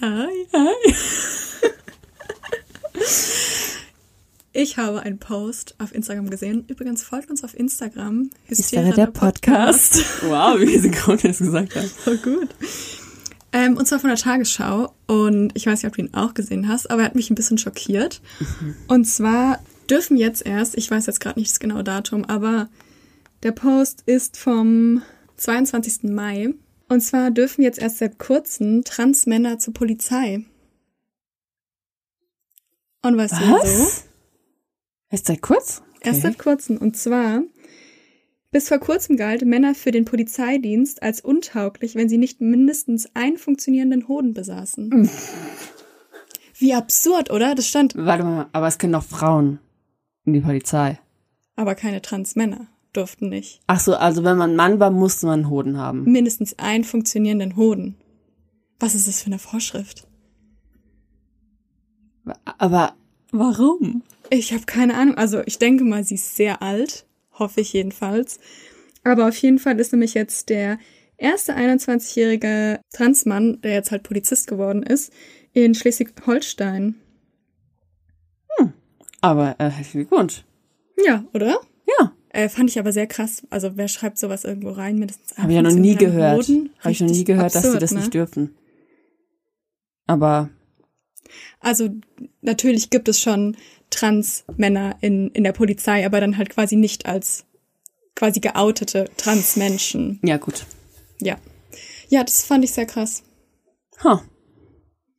Hi, hi. Ich habe einen Post auf Instagram gesehen. Übrigens folgt uns auf Instagram. Hystera, der, Podcast. wow, wie synchron das gesagt hat. Voll gut. Ähm, und zwar von der Tagesschau. Und ich weiß nicht, ob du ihn auch gesehen hast, aber er hat mich ein bisschen schockiert. Mhm. Und zwar dürfen jetzt erst, ich weiß jetzt gerade nicht das genaue Datum, aber der Post ist vom 22. Mai. Und zwar dürfen jetzt erst seit kurzem Transmänner zur Polizei. Und was, wieso? Was? Erst seit kurz? Erst seit kurzem. Und zwar, bis vor kurzem galt Männer für den Polizeidienst als untauglich, wenn sie nicht mindestens einen funktionierenden Hoden besaßen. Wie absurd, oder? Das stand. Warte mal, aber es können doch Frauen in die Polizei. Aber keine Transmänner durften nicht. Ach so, also wenn man Mann war, musste man einen Hoden haben. Mindestens einen funktionierenden Hoden. Was ist das für eine Vorschrift? Aber warum? Ich habe keine Ahnung. Also ich denke mal, sie ist sehr alt. Hoffe ich jedenfalls. Aber auf jeden Fall ist nämlich jetzt der erste 21-jährige Transmann, der jetzt halt Polizist geworden ist, in Schleswig-Holstein. Aber äh, herzlichen Glückwunsch. Ja, oder? Äh, fand ich aber sehr krass. Also wer schreibt sowas irgendwo rein? Mindestens Habe ich ja noch nie gehört. Habe ich noch nie gehört, dass sie absurd, das ne? nicht dürfen. Aber Also natürlich gibt es schon Transmänner in, in der Polizei, aber dann halt quasi nicht als quasi geoutete Transmenschen. ja, gut. Ja. Ja, das fand ich sehr krass. Huh.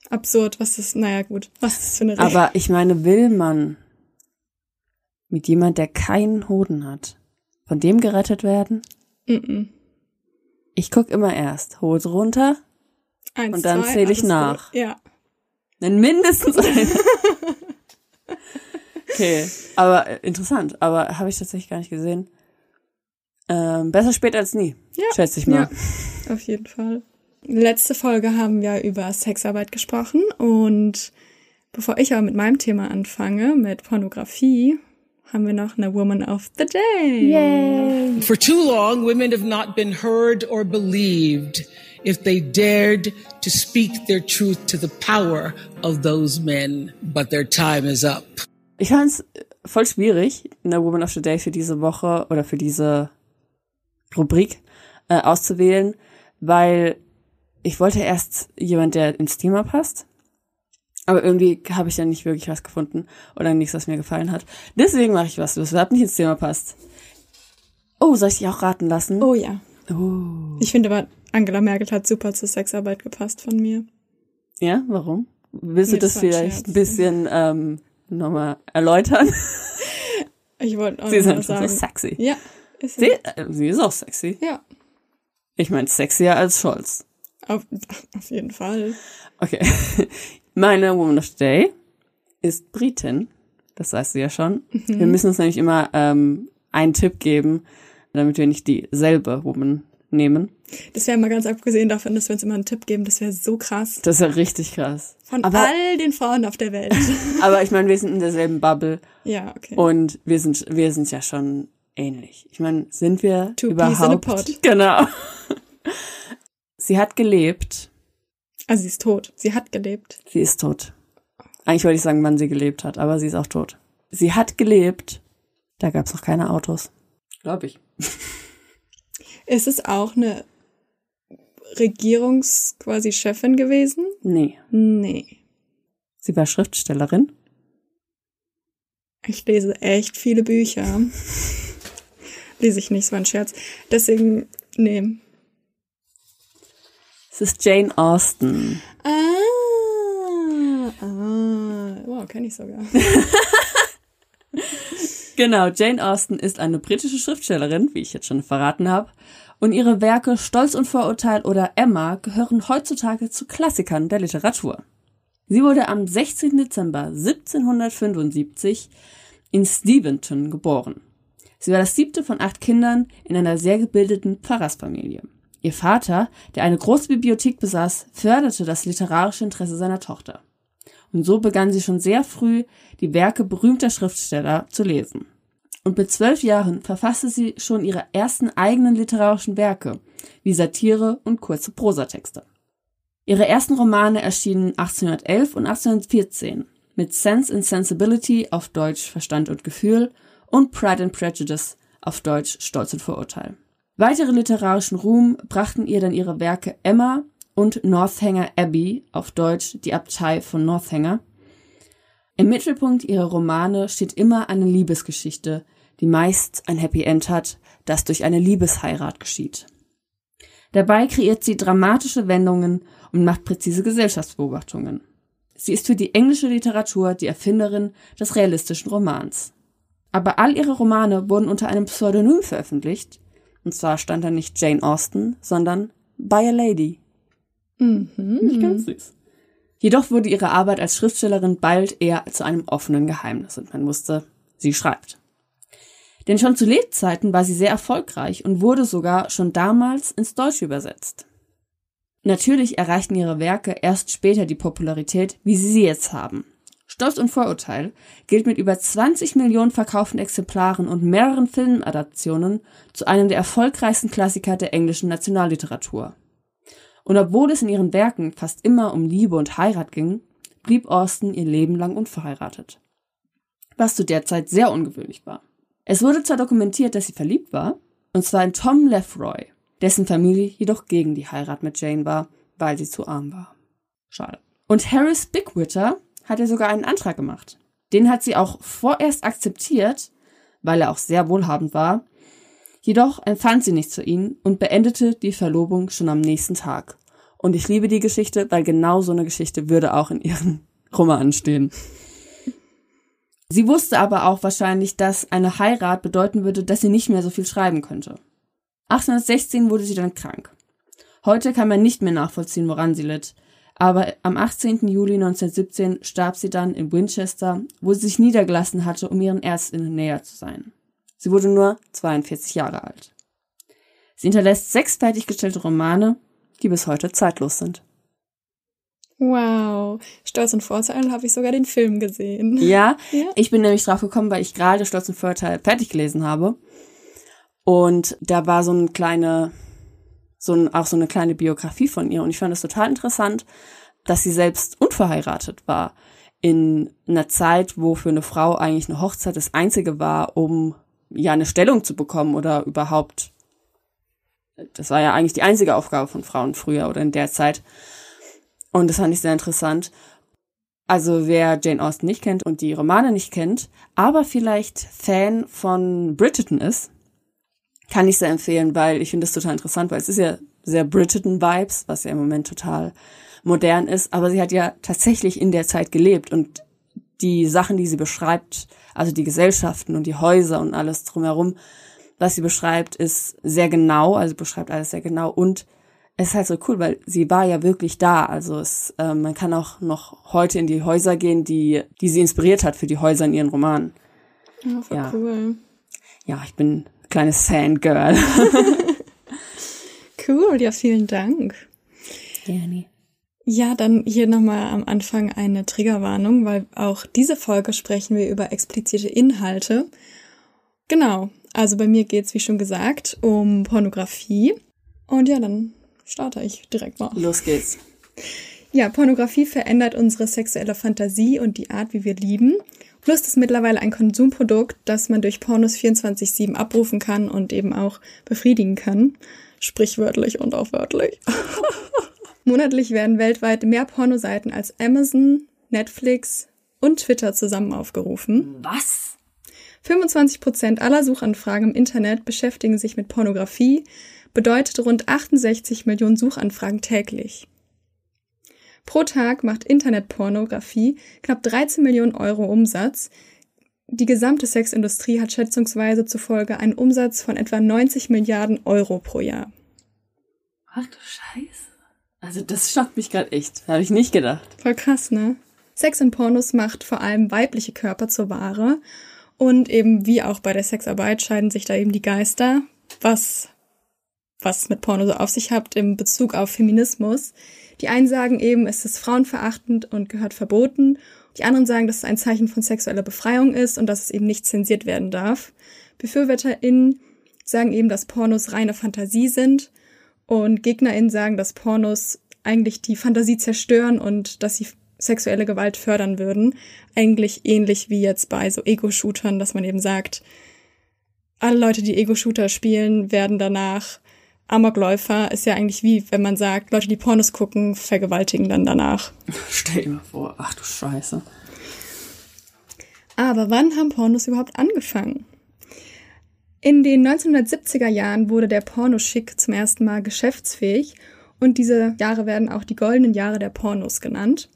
Absurd, was ist, naja gut, was ist für eine Regel? Aber ich meine, will man mit jemand, der keinen Hoden hat, von dem gerettet werden? Mm-mm. Ich guck immer erst Hose runter, Eins, Und dann zwei, zähl ich nach. gut. Ja. dann mindestens eine. okay, aber äh, interessant, aber habe ich tatsächlich gar nicht gesehen. Ähm, besser spät als nie, Ja. schätze ich mal. Ja, auf jeden Fall. Letzte Folge haben wir über Sexarbeit gesprochen und bevor ich aber mit meinem Thema anfange, mit Pornografie, haben wir noch eine Woman of the Day. For too long, women have not been heard or believed if they dared to speak their truth to the power of those men. But their time is up. Ich fand es voll schwierig, eine Woman of the Day für diese Woche oder für diese Rubrik äh, auszuwählen, weil ich wollte erst jemand, der ins Thema passt. Aber irgendwie habe ich ja nicht wirklich was gefunden oder nichts, was mir gefallen hat. Deswegen mache ich was, was überhaupt nicht ins Thema passt. Oh, soll ich dich auch raten lassen? Oh ja. Oh. Ich finde aber, Angela Merkel hat super zur Sexarbeit gepasst von mir. Ja, warum? Willst du Nee, das das ein vielleicht ein bisschen ähm, nochmal erläutern? Ich wollte auch Sie ist einfach sagen. so sexy. Ja. Ist Sie, sie. äh, sie ist auch sexy. Ja. Ich meine, sexier als Scholz. Auf, auf jeden Fall. Okay. Meine Woman of the Day ist Britin. Das weißt du ja schon. Mhm. Wir müssen uns nämlich immer ähm, einen Tipp geben, damit wir nicht dieselbe Woman nehmen. Das wäre mal ganz abgesehen davon, dass wir uns immer einen Tipp geben. Das wäre so krass. Das ja richtig krass. Von aber, all den Frauen auf der Welt. aber ich meine, wir sind in derselben Bubble ja, okay. und wir sind, wir sind ja schon ähnlich. Ich meine, sind wir Two peas in a überhaupt? pod. Genau. Sie hat gelebt. Also sie ist tot. Sie hat gelebt. Sie ist tot. Eigentlich wollte ich sagen, wann sie gelebt hat, aber sie ist auch tot. Sie hat gelebt. Da gab es noch keine Autos. Glaube ich. Ist es auch eine Regierungs quasi Chefin gewesen? Nee. Nee. Sie war Schriftstellerin. Ich lese echt viele Bücher. lese ich nicht, so ein Scherz. Deswegen, nee. Es ist Jane Austen. Ah, ah. Wow, kenne ich sogar. Genau, Jane Austen ist eine britische Schriftstellerin, wie ich jetzt schon verraten habe. Und ihre Werke Stolz und Vorurteil oder Emma gehören heutzutage zu Klassikern der Literatur. Sie wurde am 16. Dezember 1775 in Steventon geboren. Sie war das siebte von acht Kindern in einer sehr gebildeten Pfarrersfamilie. Ihr Vater, der eine große Bibliothek besaß, förderte das literarische Interesse seiner Tochter. Und so begann sie schon sehr früh, die Werke berühmter Schriftsteller zu lesen. Und mit zwölf Jahren verfasste sie schon ihre ersten eigenen literarischen Werke, wie Satire und kurze Prosatexte. Ihre ersten Romane erschienen 1811 und 1814 mit Sense and Sensibility auf Deutsch Verstand und Gefühl und Pride and Prejudice auf Deutsch Stolz und Vorurteil. Weitere literarischen Ruhm brachten ihr dann ihre Werke Emma und Northanger Abbey auf Deutsch die Abtei von Northanger. Im Mittelpunkt ihrer Romane steht immer eine Liebesgeschichte, die meist ein Happy End hat, das durch eine Liebesheirat geschieht. Dabei kreiert sie dramatische Wendungen und macht präzise Gesellschaftsbeobachtungen. Sie ist für die englische Literatur die Erfinderin des realistischen Romans. Aber all ihre Romane wurden unter einem Pseudonym veröffentlicht, und zwar stand da nicht Jane Austen, sondern By a Lady. Mhm. Nicht ganz süß. Jedoch wurde ihre Arbeit als Schriftstellerin bald eher zu einem offenen Geheimnis und man wusste, sie schreibt. Denn schon zu Lebzeiten war sie sehr erfolgreich und wurde sogar schon damals ins Deutsche übersetzt. Natürlich erreichten ihre Werke erst später die Popularität, wie sie sie jetzt haben. Stolz und Vorurteil gilt mit über 20 Millionen verkauften Exemplaren und mehreren Filmadaptionen zu einem der erfolgreichsten Klassiker der englischen Nationalliteratur. Und obwohl es in ihren Werken fast immer um Liebe und Heirat ging, blieb Austen ihr Leben lang unverheiratet. Was zu der Zeit sehr ungewöhnlich war. Es wurde zwar dokumentiert, dass sie verliebt war, und zwar in Tom Lefroy, dessen Familie jedoch gegen die Heirat mit Jane war, weil sie zu arm war. Schade. Und Harris Bigwitter hat ihr sogar einen Antrag gemacht. Den hat sie auch vorerst akzeptiert, weil er auch sehr wohlhabend war. Jedoch empfand sie nicht zu ihm und beendete die Verlobung schon am nächsten Tag. Und ich liebe die Geschichte, weil genau so eine Geschichte würde auch in ihren Romanen stehen. Sie wusste aber auch wahrscheinlich, dass eine Heirat bedeuten würde, dass sie nicht mehr so viel schreiben könnte. 1816 wurde sie dann krank. Heute kann man nicht mehr nachvollziehen, woran sie litt aber am 18. Juli 1917 starb sie dann in Winchester, wo sie sich niedergelassen hatte, um ihren Ärztinnen näher zu sein. Sie wurde nur 42 Jahre alt. Sie hinterlässt sechs fertiggestellte Romane, die bis heute zeitlos sind. Wow, Stolz und Vorteil habe ich sogar den Film gesehen. Ja, ja, ich bin nämlich drauf gekommen, weil ich gerade Stolz und Vorteil fertig gelesen habe. Und da war so eine kleine so ein, auch so eine kleine Biografie von ihr. Und ich fand es total interessant, dass sie selbst unverheiratet war. In einer Zeit, wo für eine Frau eigentlich eine Hochzeit das Einzige war, um ja eine Stellung zu bekommen oder überhaupt. Das war ja eigentlich die einzige Aufgabe von Frauen früher oder in der Zeit. Und das fand ich sehr interessant. Also wer Jane Austen nicht kennt und die Romane nicht kennt, aber vielleicht Fan von Bridgerton ist, kann ich sehr empfehlen, weil ich finde es total interessant, weil es ist ja sehr Bridgerton-Vibes, was ja im Moment total modern ist, aber sie hat ja tatsächlich in der Zeit gelebt und die Sachen, die sie beschreibt, also die Gesellschaften und die Häuser und alles drumherum, was sie beschreibt, ist sehr genau, also beschreibt alles sehr genau und es ist halt so cool, weil sie war ja wirklich da. Also es, äh, man kann auch noch heute in die Häuser gehen, die, die sie inspiriert hat für die Häuser in ihren Romanen. Ja, voll ja. cool. Ja, ich bin kleines Fangirl. cool, ja, vielen Dank. Gerne. Ja, dann hier nochmal am Anfang eine Triggerwarnung, weil auch diese Folge sprechen wir über explizite Inhalte. Genau, also bei mir geht's wie schon gesagt, um Pornografie. Und ja, dann starte ich direkt mal. Los geht's. Ja, Pornografie verändert unsere sexuelle Fantasie und die Art, wie wir lieben. Lust ist mittlerweile ein Konsumprodukt, das man durch Pornos 24-7 abrufen kann und eben auch befriedigen kann. Sprichwörtlich und auch wörtlich. Monatlich werden weltweit mehr Pornoseiten als Amazon, Netflix und Twitter zusammen aufgerufen. Was? 25 Prozent aller Suchanfragen im Internet beschäftigen sich mit Pornografie, bedeutet rund 68 Millionen Suchanfragen täglich. Pro Tag macht Internetpornografie knapp 13 Millionen Euro Umsatz. Die gesamte Sexindustrie hat schätzungsweise zufolge einen Umsatz von etwa 90 Milliarden Euro pro Jahr. Ach du Scheiße. Also das schockt mich gerade echt. Habe ich nicht gedacht. Voll krass, ne? Sex in Pornos macht vor allem weibliche Körper zur Ware. Und eben wie auch bei der Sexarbeit scheiden sich da eben die Geister, was, was mit Porno so auf sich hat im Bezug auf Feminismus. Die einen sagen eben, es ist frauenverachtend und gehört verboten. Die anderen sagen, dass es ein Zeichen von sexueller Befreiung ist und dass es eben nicht zensiert werden darf. BefürworterInnen sagen eben, dass Pornos reine Fantasie sind und GegnerInnen sagen, dass Pornos eigentlich die Fantasie zerstören und dass sie sexuelle Gewalt fördern würden. Eigentlich ähnlich wie jetzt bei so Ego-Shootern, dass man eben sagt, alle Leute, die Ego-Shooter spielen, werden danach Amokläufer. Ist ja eigentlich wie, wenn man sagt, Leute, die Pornos gucken, vergewaltigen dann danach. Stell dir mal vor, ach du Scheiße. Aber wann haben Pornos überhaupt angefangen? In den 1970er Jahren wurde der Pornoschick zum ersten Mal geschäftsfähig und diese Jahre werden auch die goldenen Jahre der Pornos genannt.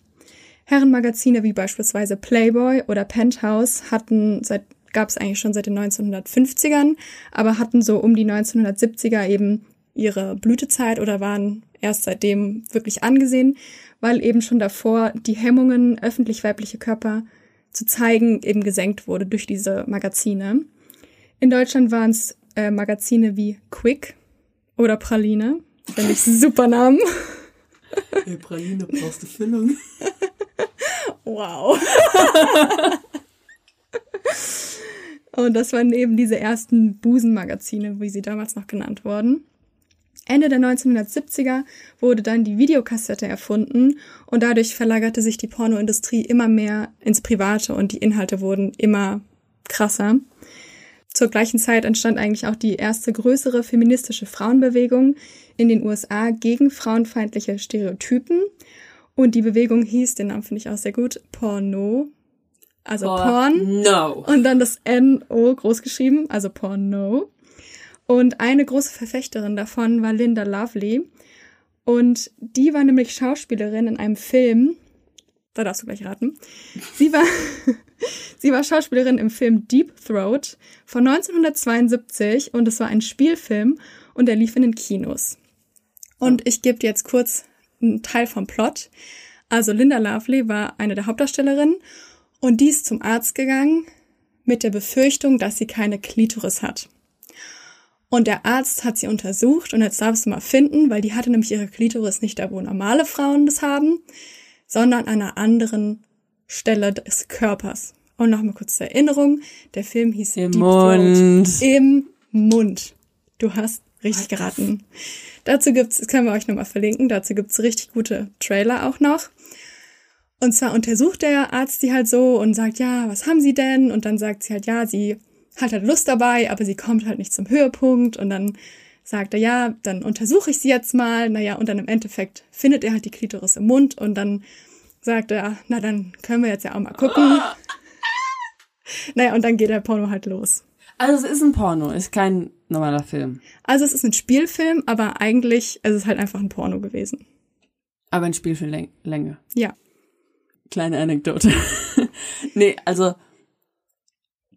Herrenmagazine wie beispielsweise Playboy oder Penthouse hatten seit gab es eigentlich schon seit den 1950ern, aber hatten so um die 1970er eben ihre Blütezeit oder waren erst seitdem wirklich angesehen, weil eben schon davor die Hemmungen, öffentlich weibliche Körper zu zeigen, eben gesenkt wurde durch diese Magazine. In Deutschland waren es äh, Magazine wie Quick oder Praline. Finde ich super Namen. Hey, Praline, brauchst du Füllung? wow. Und das waren eben diese ersten Busenmagazine, wie sie damals noch genannt wurden. Ende der 1970er wurde dann die Videokassette erfunden und dadurch verlagerte sich die Pornoindustrie immer mehr ins Private und die Inhalte wurden immer krasser. Zur gleichen Zeit entstand eigentlich auch die erste größere feministische Frauenbewegung in den USA gegen frauenfeindliche Stereotypen. Und die Bewegung hieß, den Namen finde ich auch sehr gut, Porno. Also Por Porn. no. Und dann das N-O groß geschrieben, also Porno. Und eine große Verfechterin davon war Linda Lovely. Und die war nämlich Schauspielerin in einem Film. Da darfst du gleich raten. Sie war, sie war Schauspielerin im Film Deep Throat von 1972 und es war ein Spielfilm und der lief in den Kinos. Und ich gebe dir jetzt kurz einen Teil vom Plot. Also Linda Lovely war eine der Hauptdarstellerinnen und die ist zum Arzt gegangen mit der Befürchtung, dass sie keine Klitoris hat. Und der Arzt hat sie untersucht und jetzt darfst du mal finden, weil die hatte nämlich ihre Klitoris nicht da, wo normale Frauen das haben, sondern an einer anderen Stelle des Körpers. Und nochmal kurz zur Erinnerung, der Film hieß Im Deep Mund. Throat. Im Mund. Du hast richtig geraten. Dazu gibt's, das können wir euch nochmal verlinken, dazu gibt's richtig gute Trailer auch noch. Und zwar untersucht der Arzt die halt so und sagt, ja, was haben sie denn? Und dann sagt sie halt, ja, sie hat halt Lust dabei, aber sie kommt halt nicht zum Höhepunkt. Und dann sagt er, ja, dann untersuche ich sie jetzt mal. Naja, und dann im Endeffekt findet er halt die Klitoris im Mund und dann sagt er, na dann können wir jetzt ja auch mal gucken. Naja, und dann geht der Porno halt los. Also es ist ein Porno, ist kein normaler Film. Also es ist ein Spielfilm, aber eigentlich ist es halt einfach ein Porno gewesen. Aber ein Spiel für Läng Länge. Ja. Kleine Anekdote. nee, also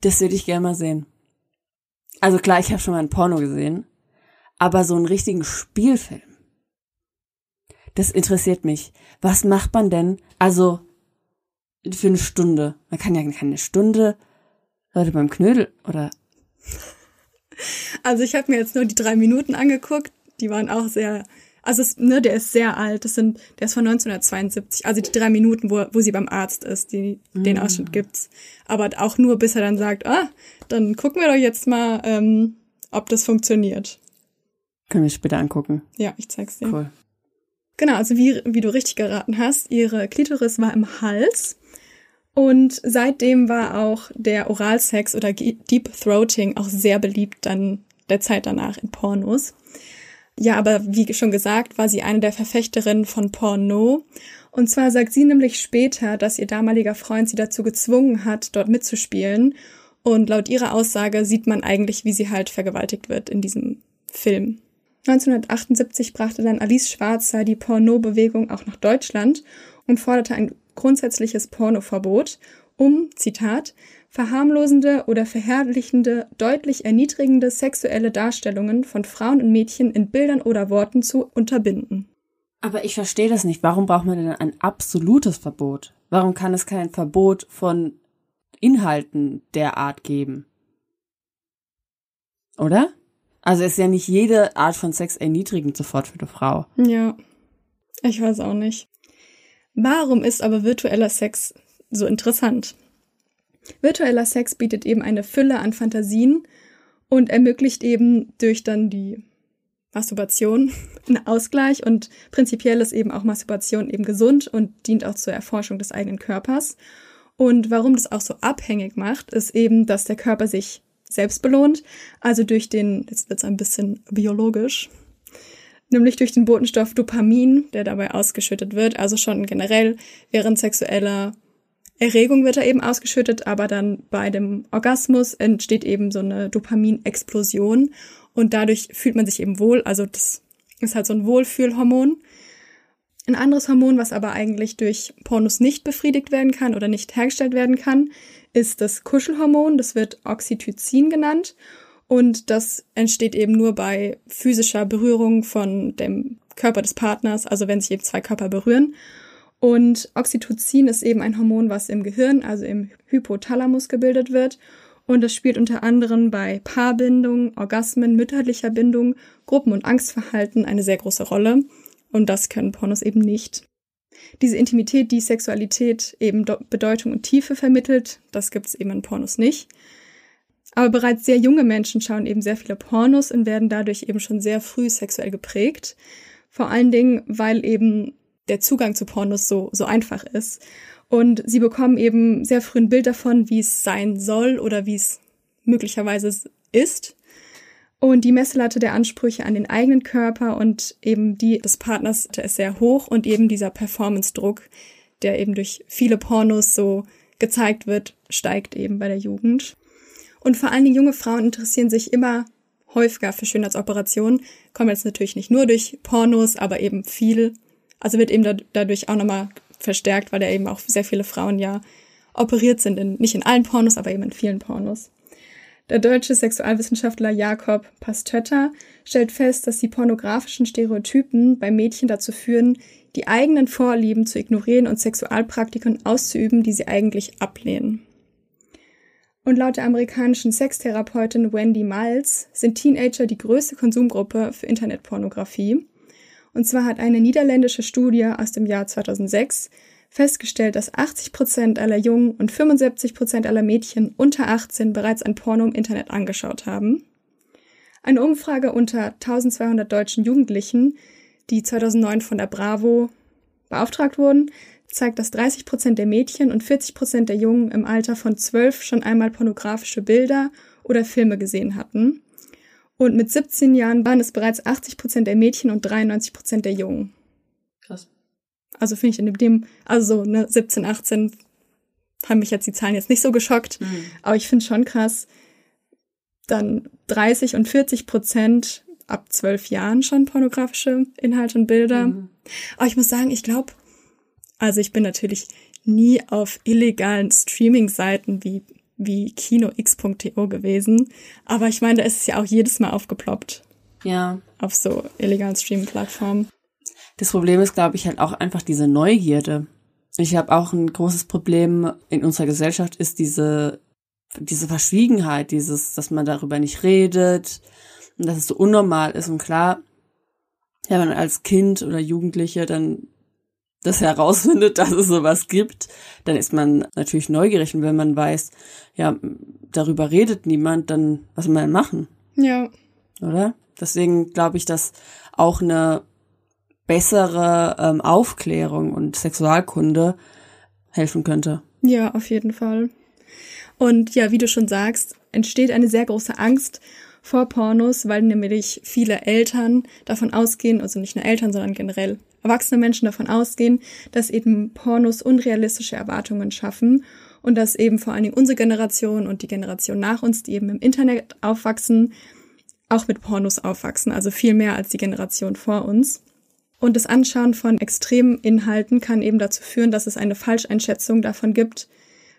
das würde ich gerne mal sehen. Also klar, ich habe schon mal ein Porno gesehen, aber so einen richtigen Spielfilm. Das interessiert mich. Was macht man denn? Also für eine Stunde. Man kann ja keine Stunde Leute beim Knödel oder Also ich habe mir jetzt nur die drei Minuten angeguckt. Die waren auch sehr, also es, ne, der ist sehr alt. Das sind, der ist von 1972. Also die drei Minuten, wo, wo sie beim Arzt ist, die, den Ausschnitt gibt's. Aber auch nur, bis er dann sagt, ah, dann gucken wir doch jetzt mal, ähm, ob das funktioniert. können wir später angucken. Ja, ich zeig's dir. Cool. Genau, also wie, wie du richtig geraten hast, ihre Klitoris war im Hals. Und seitdem war auch der Oralsex oder Deep Throating auch sehr beliebt dann der Zeit danach in Pornos. Ja, aber wie schon gesagt, war sie eine der Verfechterinnen von Porno. Und zwar sagt sie nämlich später, dass ihr damaliger Freund sie dazu gezwungen hat, dort mitzuspielen. Und laut ihrer Aussage sieht man eigentlich, wie sie halt vergewaltigt wird in diesem Film. 1978 brachte dann Alice Schwarzer die Porno-Bewegung auch nach Deutschland und forderte ein grundsätzliches Pornoverbot um, Zitat, verharmlosende oder verherrlichende, deutlich erniedrigende sexuelle Darstellungen von Frauen und Mädchen in Bildern oder Worten zu unterbinden. Aber ich verstehe das nicht. Warum braucht man denn ein absolutes Verbot? Warum kann es kein Verbot von Inhalten der Art geben? Oder? Also ist ja nicht jede Art von Sex erniedrigend sofort für eine Frau. Ja, ich weiß auch nicht. Warum ist aber virtueller Sex so interessant? Virtueller Sex bietet eben eine Fülle an Fantasien und ermöglicht eben durch dann die Masturbation einen Ausgleich und prinzipiell ist eben auch Masturbation eben gesund und dient auch zur Erforschung des eigenen Körpers. Und warum das auch so abhängig macht, ist eben, dass der Körper sich selbst belohnt, also durch den, jetzt wird's ein bisschen biologisch, nämlich durch den Botenstoff Dopamin, der dabei ausgeschüttet wird, also schon generell während sexueller Erregung wird er eben ausgeschüttet, aber dann bei dem Orgasmus entsteht eben so eine Dopaminexplosion und dadurch fühlt man sich eben wohl. Also das ist halt so ein Wohlfühlhormon. Ein anderes Hormon, was aber eigentlich durch Pornos nicht befriedigt werden kann oder nicht hergestellt werden kann, ist das Kuschelhormon. Das wird Oxytocin genannt. Und das entsteht eben nur bei physischer Berührung von dem Körper des Partners, also wenn sich eben zwei Körper berühren. Und Oxytocin ist eben ein Hormon, was im Gehirn, also im Hypothalamus gebildet wird. Und es spielt unter anderem bei Paarbindung, Orgasmen, mütterlicher Bindung, Gruppen- und Angstverhalten eine sehr große Rolle. Und das können Pornos eben nicht. Diese Intimität, die Sexualität eben Bedeutung und Tiefe vermittelt, das gibt es eben in Pornos nicht. Aber bereits sehr junge Menschen schauen eben sehr viele Pornos und werden dadurch eben schon sehr früh sexuell geprägt. Vor allen Dingen, weil eben der Zugang zu Pornos so, so einfach ist. Und sie bekommen eben sehr früh ein Bild davon, wie es sein soll oder wie es möglicherweise ist. Und die Messlatte der Ansprüche an den eigenen Körper und eben die des Partners ist sehr hoch und eben dieser Performance-Druck, der eben durch viele Pornos so gezeigt wird, steigt eben bei der Jugend. Und vor allen Dingen junge Frauen interessieren sich immer häufiger für Schönheitsoperationen, kommen jetzt natürlich nicht nur durch Pornos, aber eben viel also wird eben dadurch auch nochmal verstärkt, weil da eben auch sehr viele Frauen ja operiert sind, in, nicht in allen Pornos, aber eben in vielen Pornos. Der deutsche Sexualwissenschaftler Jakob Pastötter stellt fest, dass die pornografischen Stereotypen bei Mädchen dazu führen, die eigenen Vorlieben zu ignorieren und Sexualpraktiken auszuüben, die sie eigentlich ablehnen. Und laut der amerikanischen Sextherapeutin Wendy Miles sind Teenager die größte Konsumgruppe für Internetpornografie. Und zwar hat eine niederländische Studie aus dem Jahr 2006 festgestellt, dass 80 Prozent aller Jungen und 75 Prozent aller Mädchen unter 18 bereits ein Porno im Internet angeschaut haben. Eine Umfrage unter 1200 deutschen Jugendlichen, die 2009 von der Bravo beauftragt wurden, zeigt, dass 30 Prozent der Mädchen und 40 Prozent der Jungen im Alter von 12 schon einmal pornografische Bilder oder Filme gesehen hatten. Und mit 17 Jahren waren es bereits 80 Prozent der Mädchen und 93 Prozent der Jungen. Krass. Also finde ich in dem, also so, ne, 17, 18 haben mich jetzt die Zahlen jetzt nicht so geschockt, mhm. aber ich finde schon krass, dann 30 und 40 Prozent ab zwölf Jahren schon pornografische Inhalte und Bilder. Mhm. Aber ich muss sagen, ich glaube, also ich bin natürlich nie auf illegalen Streaming-Seiten wie wie kinox.to gewesen. Aber ich meine, da ist es ja auch jedes Mal aufgeploppt. Ja. Auf so illegalen Streaming-Plattformen. Das Problem ist, glaube ich, halt auch einfach diese Neugierde. Ich habe auch ein großes Problem in unserer Gesellschaft ist diese diese Verschwiegenheit, dieses, dass man darüber nicht redet und dass es so unnormal ist und klar, ja, wenn man als Kind oder Jugendliche dann das herausfindet, dass es sowas gibt, dann ist man natürlich neugierig und wenn man weiß, ja, darüber redet niemand, dann was soll man machen? Ja. Oder? Deswegen glaube ich, dass auch eine bessere ähm, Aufklärung und Sexualkunde helfen könnte. Ja, auf jeden Fall. Und ja, wie du schon sagst, entsteht eine sehr große Angst vor Pornos, weil nämlich viele Eltern davon ausgehen, also nicht nur Eltern, sondern generell erwachsene Menschen davon ausgehen, dass eben Pornos unrealistische Erwartungen schaffen und dass eben vor allen Dingen unsere Generation und die Generation nach uns, die eben im Internet aufwachsen, auch mit Pornos aufwachsen, also viel mehr als die Generation vor uns. Und das Anschauen von extremen Inhalten kann eben dazu führen, dass es eine Falscheinschätzung davon gibt,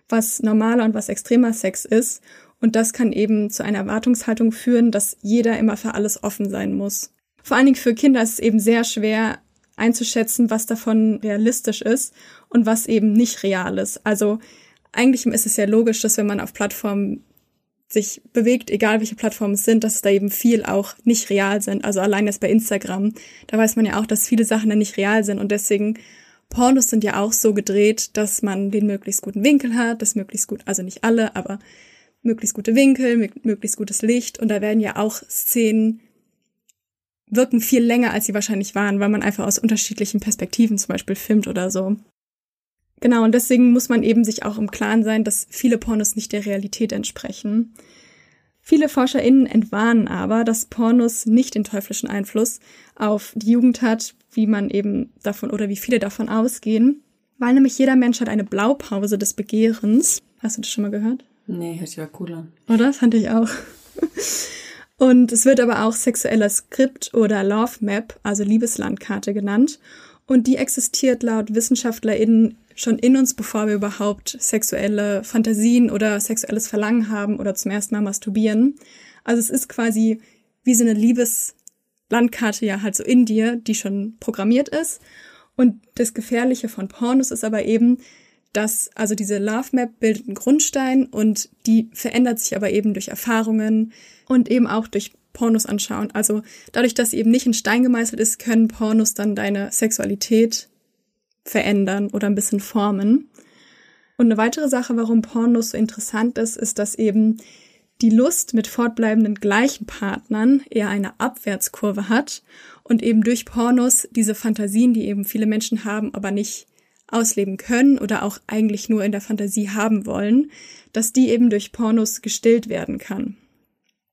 was normaler und was extremer Sex ist. Und das kann eben zu einer Erwartungshaltung führen, dass jeder immer für alles offen sein muss. Vor allen Dingen für Kinder ist es eben sehr schwer einzuschätzen, was davon realistisch ist und was eben nicht real ist. Also eigentlich ist es ja logisch, dass wenn man auf Plattformen sich bewegt, egal welche Plattformen es sind, dass da eben viel auch nicht real sind. Also allein jetzt bei Instagram, da weiß man ja auch, dass viele Sachen dann nicht real sind und deswegen Pornos sind ja auch so gedreht, dass man den möglichst guten Winkel hat, das möglichst gut, also nicht alle, aber möglichst gute Winkel, möglichst gutes Licht und da werden ja auch Szenen wirken viel länger, als sie wahrscheinlich waren, weil man einfach aus unterschiedlichen Perspektiven zum Beispiel filmt oder so. Genau, und deswegen muss man eben sich auch im Klaren sein, dass viele Pornos nicht der Realität entsprechen. Viele ForscherInnen entwarnen aber, dass Pornos nicht den teuflischen Einfluss auf die Jugend hat, wie man eben davon oder wie viele davon ausgehen, weil nämlich jeder Mensch hat eine Blaupause des Begehrens. Hast du das schon mal gehört? Nee, hört sich ja cool an. Oder? Fand ich auch. Und es wird aber auch sexueller Skript oder Love Map, also Liebeslandkarte genannt. Und die existiert laut WissenschaftlerInnen schon in uns, bevor wir überhaupt sexuelle Fantasien oder sexuelles Verlangen haben oder zum ersten Mal masturbieren. Also es ist quasi wie so eine Liebeslandkarte ja halt so in dir, die schon programmiert ist. Und das Gefährliche von Pornos ist aber eben, dass also diese Love Map bildet einen Grundstein und die verändert sich aber eben durch Erfahrungen und eben auch durch Pornos anschauen. Also dadurch, dass sie eben nicht in Stein gemeißelt ist, können Pornos dann deine Sexualität verändern oder ein bisschen formen. Und eine weitere Sache, warum Pornos so interessant ist, ist, dass eben die Lust mit fortbleibenden gleichen Partnern eher eine Abwärtskurve hat und eben durch Pornos diese Fantasien, die eben viele Menschen haben, aber nicht ausleben können oder auch eigentlich nur in der Fantasie haben wollen, dass die eben durch Pornos gestillt werden kann.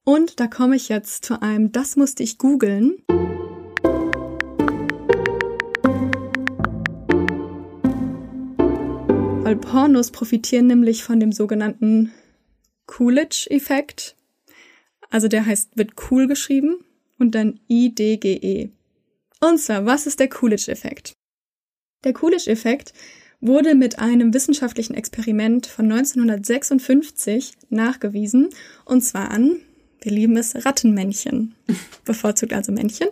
Und da komme ich jetzt zu einem, das musste ich googeln. Weil Pornos profitieren nämlich von dem sogenannten Coolidge-Effekt. Also der heißt, wird cool geschrieben und dann IDGE. Und zwar, was ist der Coolidge-Effekt? Der Coolidge-Effekt wurde mit einem wissenschaftlichen Experiment von 1956 nachgewiesen, und zwar an, wir lieben es, Rattenmännchen, bevorzugt also Männchen.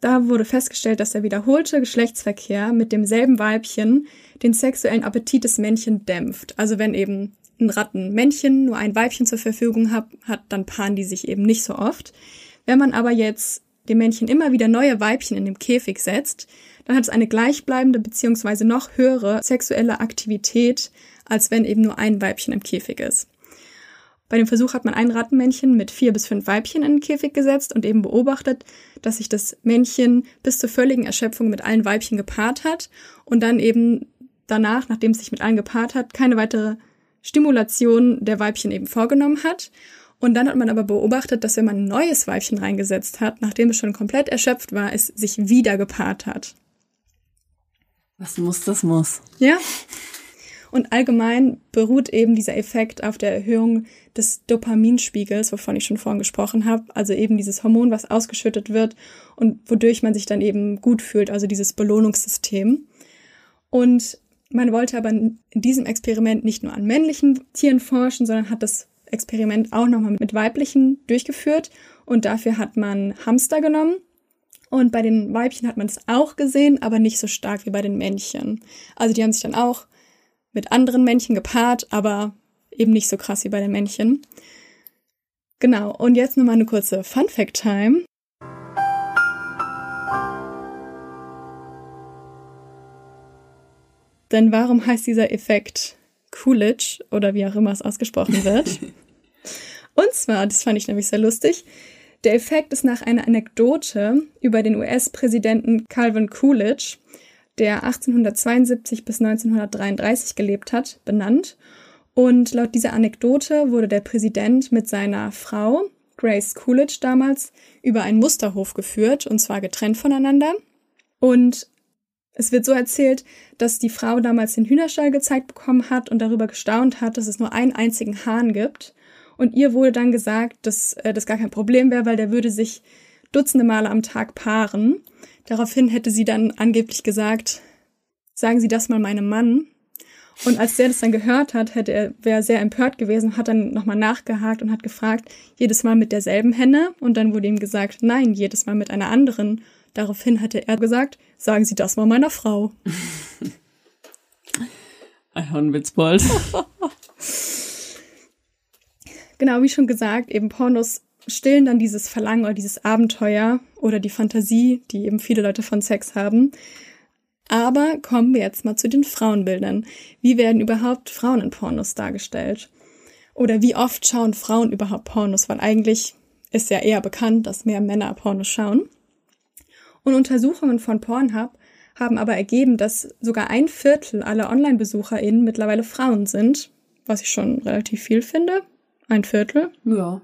Da wurde festgestellt, dass der wiederholte Geschlechtsverkehr mit demselben Weibchen den sexuellen Appetit des Männchen dämpft. Also wenn eben ein Rattenmännchen nur ein Weibchen zur Verfügung hat, hat, dann paaren die sich eben nicht so oft. Wenn man aber jetzt dem Männchen immer wieder neue Weibchen in dem Käfig setzt, dann hat es eine gleichbleibende beziehungsweise noch höhere sexuelle Aktivität, als wenn eben nur ein Weibchen im Käfig ist. Bei dem Versuch hat man ein Rattenmännchen mit vier bis fünf Weibchen in den Käfig gesetzt und eben beobachtet, dass sich das Männchen bis zur völligen Erschöpfung mit allen Weibchen gepaart hat und dann eben danach, nachdem es sich mit allen gepaart hat, keine weitere Stimulation der Weibchen eben vorgenommen hat. Und dann hat man aber beobachtet, dass wenn man ein neues Weibchen reingesetzt hat, nachdem es schon komplett erschöpft war, es sich wieder gepaart hat. Was muss, das muss. Ja. Und allgemein beruht eben dieser Effekt auf der Erhöhung des Dopaminspiegels, wovon ich schon vorhin gesprochen habe. Also eben dieses Hormon, was ausgeschüttet wird und wodurch man sich dann eben gut fühlt, also dieses Belohnungssystem. Und man wollte aber in diesem Experiment nicht nur an männlichen Tieren forschen, sondern hat das Experiment auch nochmal mit weiblichen durchgeführt. Und dafür hat man Hamster genommen und bei den Weibchen hat man es auch gesehen, aber nicht so stark wie bei den Männchen. Also die haben sich dann auch mit anderen Männchen gepaart, aber eben nicht so krass wie bei den Männchen. Genau, und jetzt nochmal eine kurze Fun Fact Time. Denn warum heißt dieser Effekt Coolidge oder wie auch immer es ausgesprochen wird? Und zwar, das fand ich nämlich sehr lustig, der Effekt ist nach einer Anekdote über den US-Präsidenten Calvin Coolidge, der 1872 bis 1933 gelebt hat, benannt. Und laut dieser Anekdote wurde der Präsident mit seiner Frau, Grace Coolidge damals, über einen Musterhof geführt, und zwar getrennt voneinander. Und es wird so erzählt, dass die Frau damals den Hühnerstall gezeigt bekommen hat und darüber gestaunt hat, dass es nur einen einzigen Hahn gibt und ihr wurde dann gesagt, dass äh, das gar kein Problem wäre, weil der würde sich Dutzende Male am Tag paaren. Daraufhin hätte sie dann angeblich gesagt, sagen Sie das mal meinem Mann. Und als der das dann gehört hat, hätte er, wäre sehr empört gewesen, hat dann nochmal nachgehakt und hat gefragt, jedes Mal mit derselben Henne. Und dann wurde ihm gesagt, nein, jedes Mal mit einer anderen. Daraufhin hatte er gesagt, sagen Sie das mal meiner Frau. Ein Witzbold. genau, wie schon gesagt, eben Pornos stillen dann dieses Verlangen oder dieses Abenteuer oder die Fantasie, die eben viele Leute von Sex haben. Aber kommen wir jetzt mal zu den Frauenbildern. Wie werden überhaupt Frauen in Pornos dargestellt? Oder wie oft schauen Frauen überhaupt Pornos? Weil eigentlich ist ja eher bekannt, dass mehr Männer Pornos schauen. Und Untersuchungen von Pornhub haben aber ergeben, dass sogar ein Viertel aller Online-BesucherInnen mittlerweile Frauen sind, was ich schon relativ viel finde. Ein Viertel. Ja.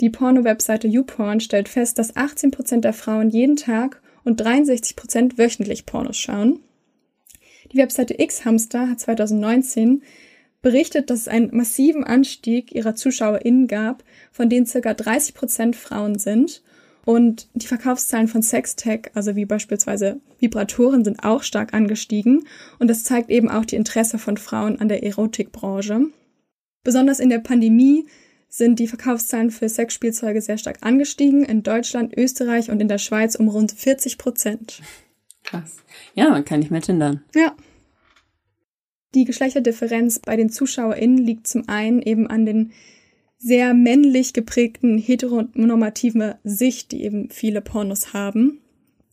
Die Porno-Webseite YouPorn stellt fest, dass 18 Prozent der Frauen jeden Tag und 63 Prozent wöchentlich Pornos schauen. Die Webseite X-Hamster hat 2019 berichtet, dass es einen massiven Anstieg ihrer ZuschauerInnen gab, von denen circa 30 Prozent Frauen sind. Und die Verkaufszahlen von Sextech, also wie beispielsweise Vibratoren, sind auch stark angestiegen. Und das zeigt eben auch die Interesse von Frauen an der Erotikbranche. Besonders in der Pandemie sind die Verkaufszahlen für Sexspielzeuge sehr stark angestiegen. In Deutschland, Österreich und in der Schweiz um rund 40 Prozent. Krass. Ja, man kann nicht mehr tindern. Ja. Die Geschlechterdifferenz bei den ZuschauerInnen liegt zum einen eben an den sehr männlich geprägten heteronormativen Sicht, die eben viele Pornos haben.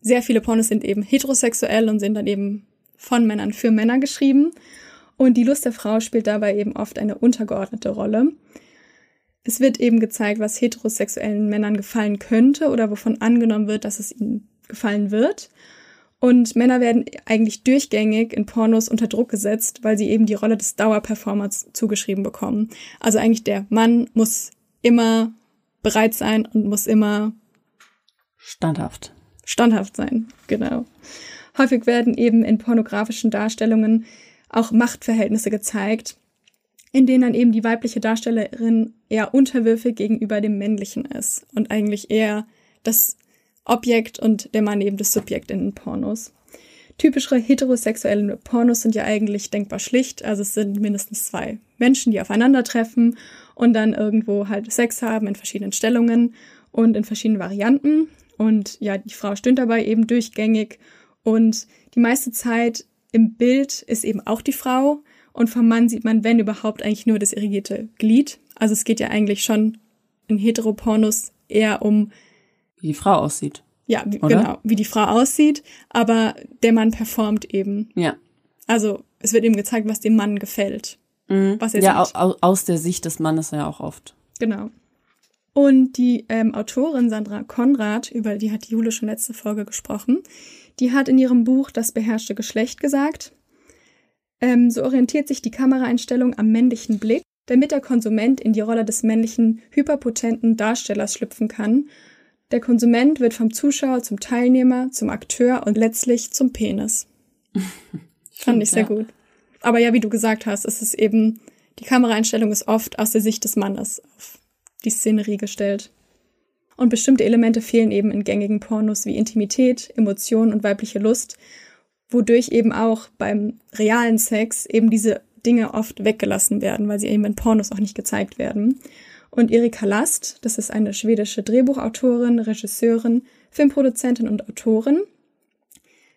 Sehr viele Pornos sind eben heterosexuell und sind dann eben von Männern für Männer geschrieben. Und die Lust der Frau spielt dabei eben oft eine untergeordnete Rolle. Es wird eben gezeigt, was heterosexuellen Männern gefallen könnte oder wovon angenommen wird, dass es ihnen gefallen wird. Und Männer werden eigentlich durchgängig in Pornos unter Druck gesetzt, weil sie eben die Rolle des Dauerperformers zugeschrieben bekommen. Also eigentlich der Mann muss immer bereit sein und muss immer standhaft. Standhaft sein, genau. Häufig werden eben in pornografischen Darstellungen auch Machtverhältnisse gezeigt, in denen dann eben die weibliche Darstellerin eher unterwürfig gegenüber dem männlichen ist und eigentlich eher das Objekt und der Mann eben das Subjekt in den Pornos. Typischere heterosexuelle Pornos sind ja eigentlich denkbar schlicht, also es sind mindestens zwei Menschen, die aufeinandertreffen und dann irgendwo halt Sex haben in verschiedenen Stellungen und in verschiedenen Varianten. Und ja, die Frau stöhnt dabei eben durchgängig und die meiste Zeit im Bild ist eben auch die Frau, und vom Mann sieht man, wenn überhaupt, eigentlich nur das irrigierte Glied. Also es geht ja eigentlich schon in Heteropornos eher um wie die Frau aussieht. Ja, wie, genau, wie die Frau aussieht, aber der Mann performt eben. Ja. Also es wird eben gezeigt, was dem Mann gefällt. Mhm. Was er ja, sieht. au, aus der Sicht des Mannes ja auch oft. Genau. Und die ähm, Autorin Sandra Konrad, über die hat Jule schon letzte Folge gesprochen, die hat in ihrem Buch Das beherrschte Geschlecht gesagt, ähm, so orientiert sich die Kameraeinstellung am männlichen Blick, damit der Konsument in die Rolle des männlichen, hyperpotenten Darstellers schlüpfen kann. Der Konsument wird vom Zuschauer zum Teilnehmer, zum Akteur und letztlich zum Penis. Fand ich sehr ja. gut. Aber ja, wie du gesagt hast, es ist eben, die Kameraeinstellung ist oft aus der Sicht des Mannes auf die Szenerie gestellt. Und bestimmte Elemente fehlen eben in gängigen Pornos wie Intimität, Emotionen und weibliche Lust, wodurch eben auch beim realen Sex eben diese Dinge oft weggelassen werden, weil sie eben in Pornos auch nicht gezeigt werden. Und Erika Last, das ist eine schwedische Drehbuchautorin, Regisseurin, Filmproduzentin und Autorin.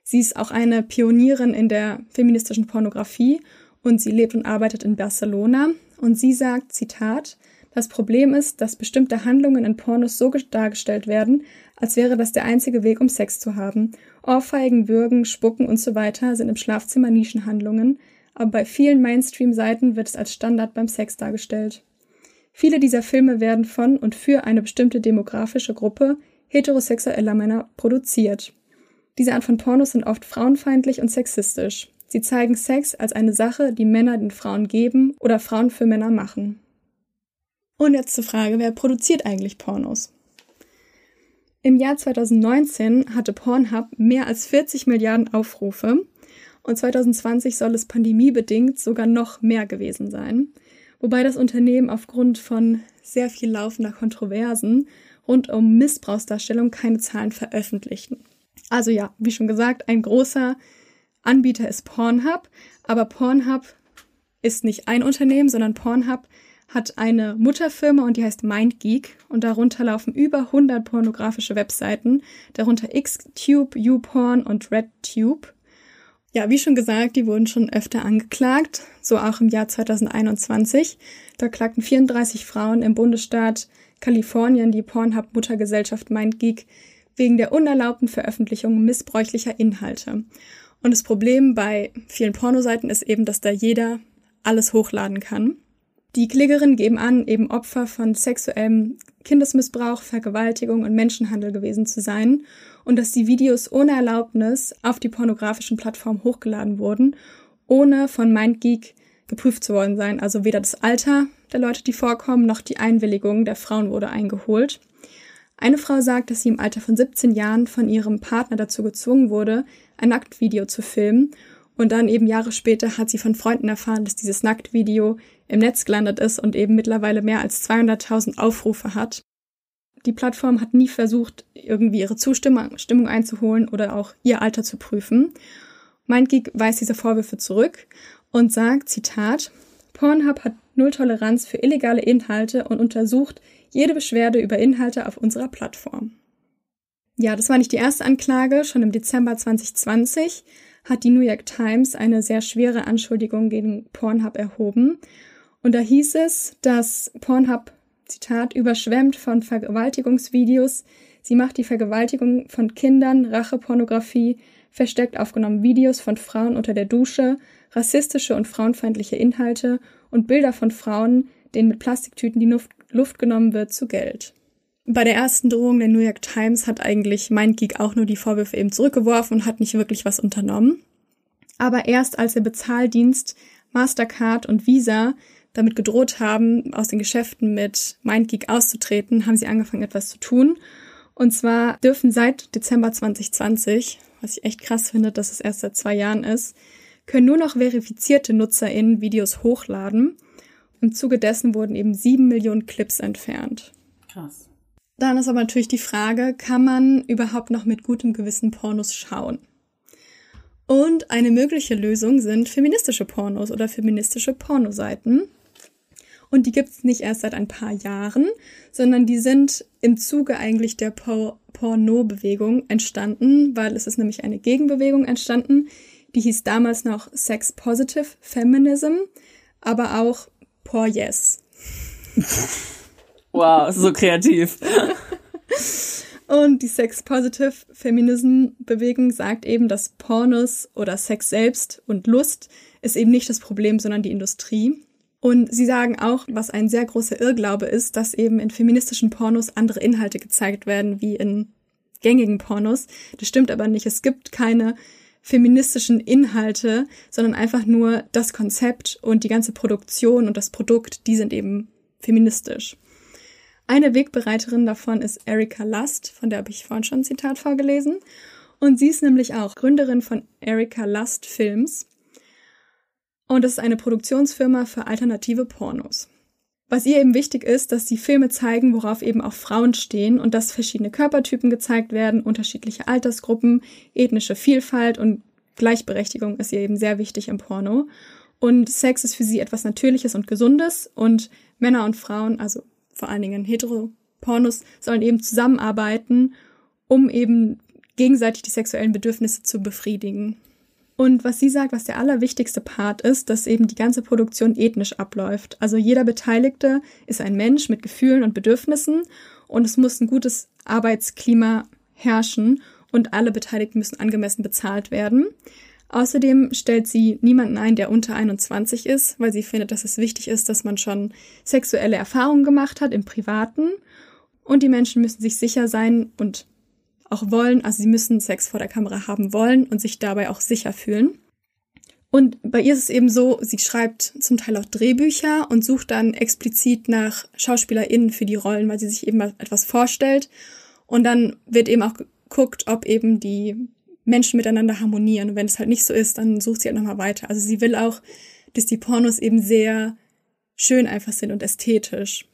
Sie ist auch eine Pionierin in der feministischen Pornografie und sie lebt und arbeitet in Barcelona. Und sie sagt, Zitat, das Problem ist, dass bestimmte Handlungen in Pornos so dargestellt werden, als wäre das der einzige Weg, um Sex zu haben. Ohrfeigen, Würgen, Spucken und so weiter sind im Schlafzimmer Nischenhandlungen, aber bei vielen Mainstream-Seiten wird es als Standard beim Sex dargestellt. Viele dieser Filme werden von und für eine bestimmte demografische Gruppe heterosexueller Männer produziert. Diese Art von Pornos sind oft frauenfeindlich und sexistisch. Sie zeigen Sex als eine Sache, die Männer den Frauen geben oder Frauen für Männer machen. Und jetzt zur Frage, wer produziert eigentlich Pornos? Im Jahr 2019 hatte Pornhub mehr als 40 Milliarden Aufrufe und 2020 soll es pandemiebedingt sogar noch mehr gewesen sein, wobei das Unternehmen aufgrund von sehr viel laufender Kontroversen rund um Missbrauchsdarstellung keine Zahlen veröffentlichten. Also ja, wie schon gesagt, ein großer Anbieter ist Pornhub, aber Pornhub ist nicht ein Unternehmen, sondern Pornhub hat eine Mutterfirma und die heißt MindGeek und darunter laufen über 100 pornografische Webseiten, darunter Xtube, YouPorn und RedTube. Ja, wie schon gesagt, die wurden schon öfter angeklagt, so auch im Jahr 2021. Da klagten 34 Frauen im Bundesstaat Kalifornien die Pornhub-Muttergesellschaft MindGeek wegen der unerlaubten Veröffentlichung missbräuchlicher Inhalte. Und das Problem bei vielen Pornoseiten ist eben, dass da jeder alles hochladen kann. Die Klägerinnen geben an, eben Opfer von sexuellem Kindesmissbrauch, Vergewaltigung und Menschenhandel gewesen zu sein und dass die Videos ohne Erlaubnis auf die pornografischen Plattformen hochgeladen wurden, ohne von MindGeek geprüft zu worden sein. Also weder das Alter der Leute, die vorkommen, noch die Einwilligung der Frauen wurde eingeholt. Eine Frau sagt, dass sie im Alter von 17 Jahren von ihrem Partner dazu gezwungen wurde, ein Nacktvideo zu filmen und dann eben Jahre später hat sie von Freunden erfahren, dass dieses Nacktvideo im Netz gelandet ist und eben mittlerweile mehr als 200.000 Aufrufe hat. Die Plattform hat nie versucht, irgendwie ihre Zustimmung Stimmung einzuholen oder auch ihr Alter zu prüfen. MindGeek weist diese Vorwürfe zurück und sagt, Zitat, Pornhub hat null Toleranz für illegale Inhalte und untersucht jede Beschwerde über Inhalte auf unserer Plattform. Ja, das war nicht die erste Anklage. Schon im Dezember 2020 hat die New York Times eine sehr schwere Anschuldigung gegen Pornhub erhoben. Und da hieß es, dass Pornhub, Zitat, überschwemmt von Vergewaltigungsvideos. Sie macht die Vergewaltigung von Kindern, Rachepornografie, versteckt aufgenommen Videos von Frauen unter der Dusche, rassistische und frauenfeindliche Inhalte und Bilder von Frauen, denen mit Plastiktüten die Luft, Luft genommen wird, zu Geld. Bei der ersten Drohung der New York Times hat eigentlich MindGeek auch nur die Vorwürfe eben zurückgeworfen und hat nicht wirklich was unternommen. Aber erst als der Bezahldienst Mastercard und Visa damit gedroht haben, aus den Geschäften mit MindGeek auszutreten, haben sie angefangen, etwas zu tun. Und zwar dürfen seit Dezember 2020, was ich echt krass finde, dass es erst seit zwei Jahren ist, können nur noch verifizierte NutzerInnen Videos hochladen. Im Zuge dessen wurden eben sieben Millionen Clips entfernt. Krass. Dann ist aber natürlich die Frage, kann man überhaupt noch mit gutem Gewissen Pornos schauen? Und eine mögliche Lösung sind feministische Pornos oder feministische Pornoseiten. Und die gibt es nicht erst seit ein paar Jahren, sondern die sind im Zuge eigentlich der Por Porno-Bewegung entstanden, weil es ist nämlich eine Gegenbewegung entstanden, die hieß damals noch Sex Positive Feminism, aber auch Por Yes. Wow, so kreativ. Und die Sex Positive Feminism Bewegung sagt eben, dass Pornos oder Sex selbst und Lust ist eben nicht das Problem, sondern die Industrie. Und sie sagen auch, was ein sehr großer Irrglaube ist, dass eben in feministischen Pornos andere Inhalte gezeigt werden wie in gängigen Pornos. Das stimmt aber nicht. Es gibt keine feministischen Inhalte, sondern einfach nur das Konzept und die ganze Produktion und das Produkt, die sind eben feministisch. Eine Wegbereiterin davon ist Erika Lust, von der habe ich vorhin schon ein Zitat vorgelesen. Und sie ist nämlich auch Gründerin von Erika Lust Films. Und das ist eine Produktionsfirma für alternative Pornos. Was ihr eben wichtig ist, dass die Filme zeigen, worauf eben auch Frauen stehen und dass verschiedene Körpertypen gezeigt werden, unterschiedliche Altersgruppen, ethnische Vielfalt und Gleichberechtigung ist ihr eben sehr wichtig im Porno. Und Sex ist für sie etwas Natürliches und Gesundes und Männer und Frauen, also vor allen Dingen Heteropornos, sollen eben zusammenarbeiten, um eben gegenseitig die sexuellen Bedürfnisse zu befriedigen. Und was sie sagt, was der allerwichtigste Part ist, dass eben die ganze Produktion ethnisch abläuft. Also jeder Beteiligte ist ein Mensch mit Gefühlen und Bedürfnissen und es muss ein gutes Arbeitsklima herrschen und alle Beteiligten müssen angemessen bezahlt werden. Außerdem stellt sie niemanden ein, der unter 21 ist, weil sie findet, dass es wichtig ist, dass man schon sexuelle Erfahrungen gemacht hat im Privaten. Und die Menschen müssen sich sicher sein und auch wollen, also sie müssen Sex vor der Kamera haben wollen und sich dabei auch sicher fühlen. Und bei ihr ist es eben so, sie schreibt zum Teil auch Drehbücher und sucht dann explizit nach SchauspielerInnen für die Rollen, weil sie sich eben etwas vorstellt. Und dann wird eben auch geguckt, ob eben die Menschen miteinander harmonieren. Und wenn es halt nicht so ist, dann sucht sie halt nochmal weiter. Also sie will auch, dass die Pornos eben sehr schön einfach sind und ästhetisch.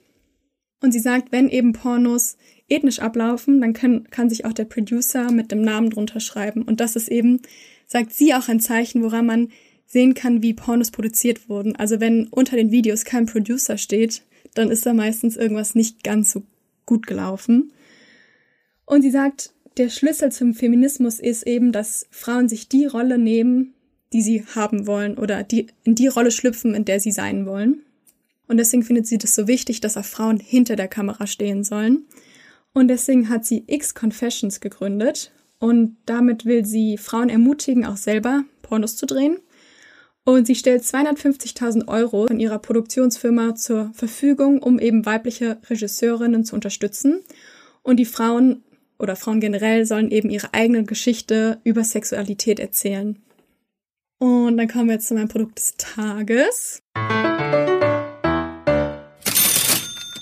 Und sie sagt, wenn eben Pornos ethnisch ablaufen, dann kann, kann sich auch der Producer mit dem Namen drunter schreiben. Und das ist eben sagt sie auch ein Zeichen, woran man sehen kann, wie Pornos produziert wurden. Also wenn unter den Videos kein Producer steht, dann ist da meistens irgendwas nicht ganz so gut gelaufen. Und sie sagt, der Schlüssel zum Feminismus ist eben, dass Frauen sich die Rolle nehmen, die sie haben wollen oder die in die Rolle schlüpfen, in der sie sein wollen. Und deswegen findet sie das so wichtig, dass auch Frauen hinter der Kamera stehen sollen. Und deswegen hat sie X Confessions gegründet. Und damit will sie Frauen ermutigen, auch selber Pornos zu drehen. Und sie stellt 250.000 Euro von ihrer Produktionsfirma zur Verfügung, um eben weibliche Regisseurinnen zu unterstützen. Und die Frauen oder Frauen generell sollen eben ihre eigene Geschichte über Sexualität erzählen. Und dann kommen wir jetzt zu meinem Produkt des Tages.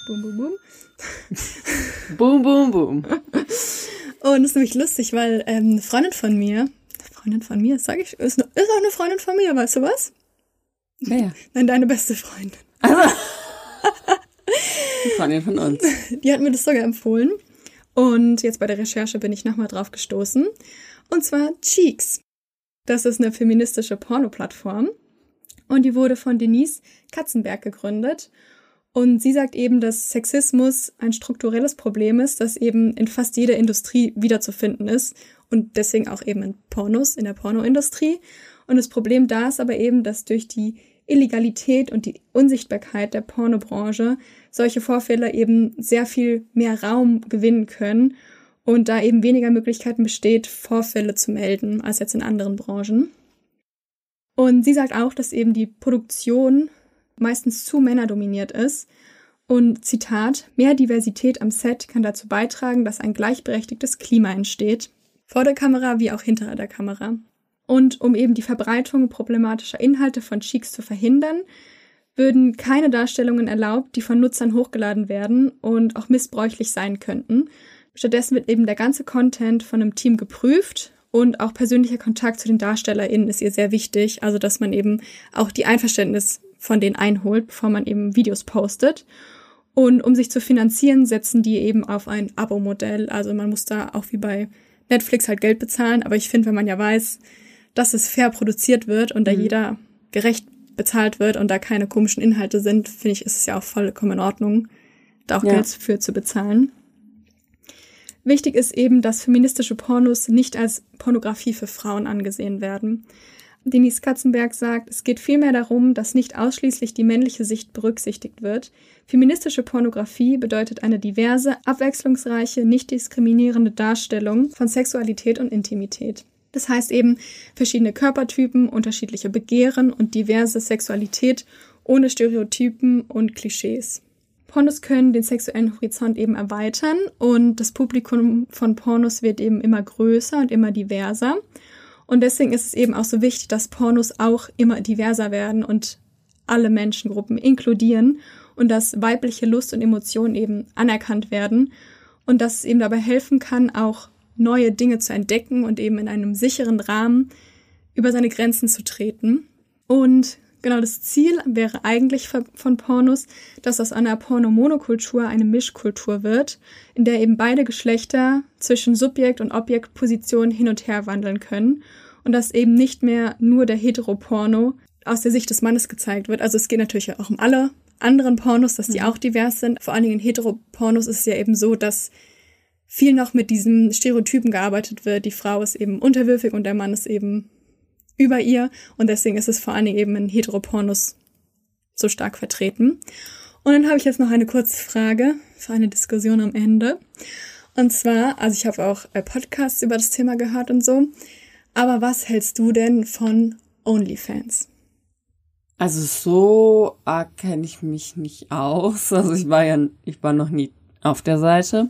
Boom, boom, boom. boom, boom, boom. Und das ist nämlich lustig, weil ähm, eine Freundin von mir, Freundin von mir, sage ich, ist, ist auch eine Freundin von mir, weißt du was? Ja. Nein, deine beste Freundin. Also, Freundin von uns. Die hat mir das sogar empfohlen. Und jetzt bei der Recherche bin ich nochmal drauf gestoßen. Und zwar Cheeks. Das ist eine feministische Porno-Plattform. Und die wurde von Denise Katzenberg gegründet. Und sie sagt eben, dass Sexismus ein strukturelles Problem ist, das eben in fast jeder Industrie wiederzufinden ist und deswegen auch eben in Pornos, in der Pornoindustrie. Und das Problem da ist aber eben, dass durch die Illegalität und die Unsichtbarkeit der Pornobranche solche Vorfälle eben sehr viel mehr Raum gewinnen können und da eben weniger Möglichkeiten besteht, Vorfälle zu melden als jetzt in anderen Branchen. Und sie sagt auch, dass eben die Produktion meistens zu männerdominiert ist. Und Zitat, mehr Diversität am Set kann dazu beitragen, dass ein gleichberechtigtes Klima entsteht, vor der Kamera wie auch hinter der Kamera. Und um eben die Verbreitung problematischer Inhalte von Cheeks zu verhindern, würden keine Darstellungen erlaubt, die von Nutzern hochgeladen werden und auch missbräuchlich sein könnten. Stattdessen wird eben der ganze Content von einem Team geprüft und auch persönlicher Kontakt zu den DarstellerInnen ist ihr sehr wichtig. Also, dass man eben auch die Einverständnis von denen einholt, bevor man eben Videos postet. Und um sich zu finanzieren, setzen die eben auf ein Abo-Modell. Also man muss da auch wie bei Netflix halt Geld bezahlen. Aber ich finde, wenn man ja weiß, dass es fair produziert wird und da mhm. jeder gerecht bezahlt wird und da keine komischen Inhalte sind, finde ich, ist es ja auch vollkommen in Ordnung, da auch ja. Geld für zu bezahlen. Wichtig ist eben, dass feministische Pornos nicht als Pornografie für Frauen angesehen werden. Denise Katzenberg sagt, es geht vielmehr darum, dass nicht ausschließlich die männliche Sicht berücksichtigt wird. Feministische Pornografie bedeutet eine diverse, abwechslungsreiche, nicht diskriminierende Darstellung von Sexualität und Intimität. Das heißt eben verschiedene Körpertypen, unterschiedliche Begehren und diverse Sexualität ohne Stereotypen und Klischees. Pornos können den sexuellen Horizont eben erweitern und das Publikum von Pornos wird eben immer größer und immer diverser. Und deswegen ist es eben auch so wichtig, dass Pornos auch immer diverser werden und alle Menschengruppen inkludieren und dass weibliche Lust und Emotionen eben anerkannt werden und dass es eben dabei helfen kann, auch neue Dinge zu entdecken und eben in einem sicheren Rahmen über seine Grenzen zu treten. Und genau das Ziel wäre eigentlich von Pornos, dass aus einer Pornomonokultur eine Mischkultur wird, in der eben beide Geschlechter zwischen Subjekt und Objektposition hin und her wandeln können und dass eben nicht mehr nur der Heteroporno aus der Sicht des Mannes gezeigt wird. Also es geht natürlich auch um alle anderen Pornos, dass die mhm. auch divers sind. Vor allen Dingen in Heteropornos ist es ja eben so, dass viel noch mit diesen Stereotypen gearbeitet wird. Die Frau ist eben unterwürfig und der Mann ist eben über ihr. Und deswegen ist es vor allen Dingen eben in Heteropornos so stark vertreten. Und dann habe ich jetzt noch eine kurze Frage für eine Diskussion am Ende. Und zwar, also ich habe auch äh, Podcasts über das Thema gehört und so. Aber was hältst du denn von OnlyFans? Also so arg kenne ich mich nicht aus. Also ich war ja, ich war noch nie auf der Seite.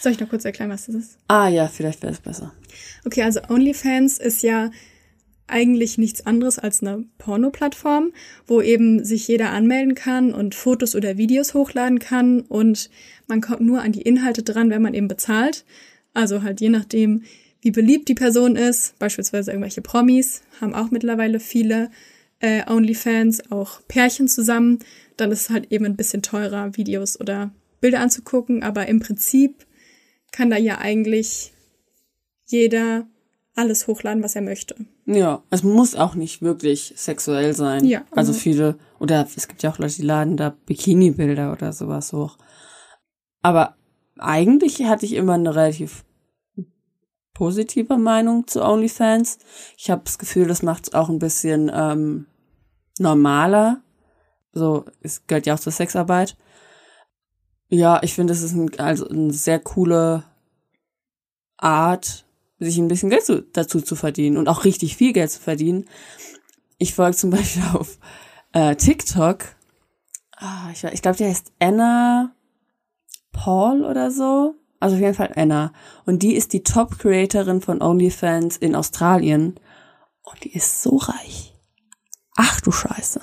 Soll ich noch kurz erklären, was das ist? Ah ja, vielleicht wäre es besser. Okay, also OnlyFans ist ja eigentlich nichts anderes als eine Porno-Plattform, wo eben sich jeder anmelden kann und Fotos oder Videos hochladen kann und man kommt nur an die Inhalte dran, wenn man eben bezahlt. Also halt je nachdem, wie beliebt die Person ist, beispielsweise irgendwelche Promis, haben auch mittlerweile viele äh, OnlyFans, auch Pärchen zusammen, dann ist es halt eben ein bisschen teurer, Videos oder Bilder anzugucken, aber im Prinzip kann da ja eigentlich jeder alles hochladen, was er möchte. Ja, es muss auch nicht wirklich sexuell sein. Ja, Also also- viele, oder es gibt ja auch Leute, die laden da Bikini-Bilder oder sowas hoch. Aber eigentlich hatte ich immer eine relativ positive Meinung zu OnlyFans. Ich habe das Gefühl, das macht es auch ein bisschen ähm, normaler. So, es gehört ja auch zur Sexarbeit. Ja, ich finde, es ist ein, also eine sehr coole Art, sich ein bisschen Geld zu, dazu zu verdienen und auch richtig viel Geld zu verdienen. Ich folge zum Beispiel auf äh, TikTok. Ah, ich ich glaube, die heißt Anna Paul oder so. Also auf jeden Fall Anna. Und die ist die Top-Creatorin von OnlyFans in Australien. Und die ist so reich. Ach du Scheiße.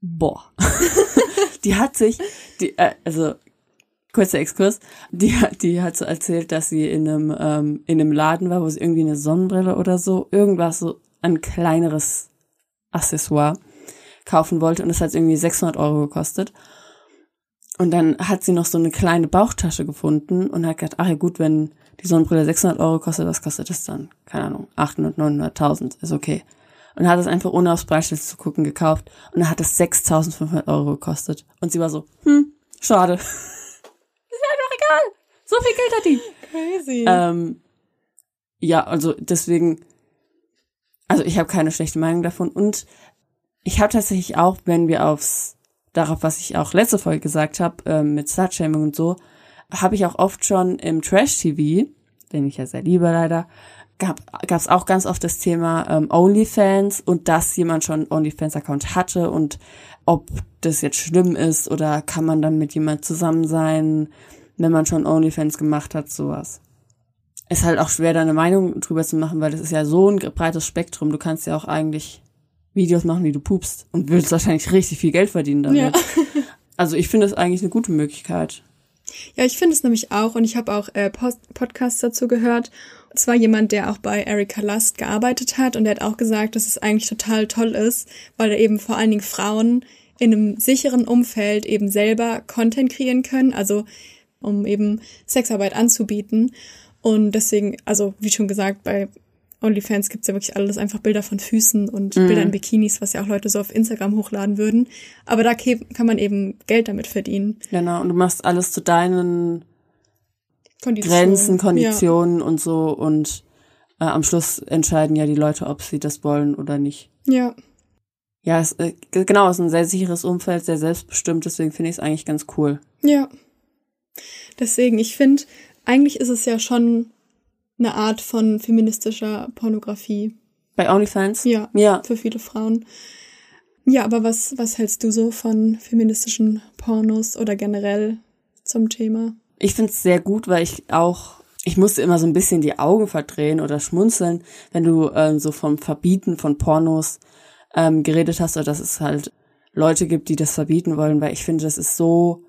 Boah. die hat sich, die, äh, also kurzer Exkurs, die, hat- die hat so erzählt, dass sie in einem, ähm, in einem Laden war, wo sie irgendwie eine Sonnenbrille oder so, irgendwas so ein kleineres Accessoire kaufen wollte und es hat irgendwie 600 Euro gekostet. Und dann hat sie noch so eine kleine Bauchtasche gefunden und hat gedacht, ach ja gut, wenn die Sonnenbrille 600 Euro kostet, was kostet das dann? Keine Ahnung, 800, 900, 1000, ist okay. Und hat es einfach ohne aufs Preisschild zu gucken gekauft und dann hat es 6500 Euro gekostet. Und sie war so, hm, schade. ist ja doch egal. So viel Geld hat die. Crazy. Ähm, ja, also deswegen, also ich habe keine schlechte Meinung davon und ich habe tatsächlich auch, wenn wir aufs darauf, was ich auch letzte Folge gesagt habe, ähm, mit Slutshaming und so, habe ich auch oft schon im Trash-TV, den ich ja sehr liebe leider, gab es auch ganz oft das Thema ähm, OnlyFans und dass jemand schon OnlyFans-Account hatte und ob das jetzt schlimm ist oder kann man dann mit jemand zusammen sein, wenn man schon OnlyFans gemacht hat, sowas. Ist halt auch schwer, da eine Meinung drüber zu machen, weil das ist ja so ein breites Spektrum. Du kannst ja auch eigentlich Videos machen, wie du pupst und würdest wahrscheinlich richtig viel Geld verdienen damit. Ja. Also ich finde das eigentlich eine gute Möglichkeit. Ja, ich finde es nämlich auch und ich habe auch äh, Post Podcasts dazu gehört. Und zwar jemand, der auch bei Erika Lust gearbeitet hat und der hat auch gesagt, dass es eigentlich total toll ist, weil da eben vor allen Dingen Frauen in einem sicheren Umfeld eben selber Content kreieren können, also um eben Sexarbeit anzubieten. Und deswegen, also wie schon gesagt, bei OnlyFans gibt's ja wirklich alles, einfach Bilder von Füßen und Bilder in Bikinis, was ja auch Leute so auf Instagram hochladen würden. Aber da kann man eben Geld damit verdienen. Genau. Und du machst alles zu deinen Kondition. Grenzen, Konditionen und so und äh, am Schluss entscheiden ja die Leute, ob sie das wollen oder nicht. Ja. ja. Ja, es, äh, genau, es ist ein sehr sicheres Umfeld, sehr selbstbestimmt, deswegen finde ich es eigentlich ganz cool. Ja. Deswegen, ich finde, eigentlich ist es ja schon eine Art von feministischer Pornografie. Bei OnlyFans? Ja. Ja. Für viele Frauen. Ja, aber was, was hältst du so von feministischen Pornos oder generell zum Thema? Ich finde es sehr gut, weil ich auch, ich musste immer so ein bisschen die Augen verdrehen oder schmunzeln, wenn du ähm, so vom Verbieten von Pornos ähm, geredet hast oder dass es halt Leute gibt, die das verbieten wollen, weil ich finde, das ist so,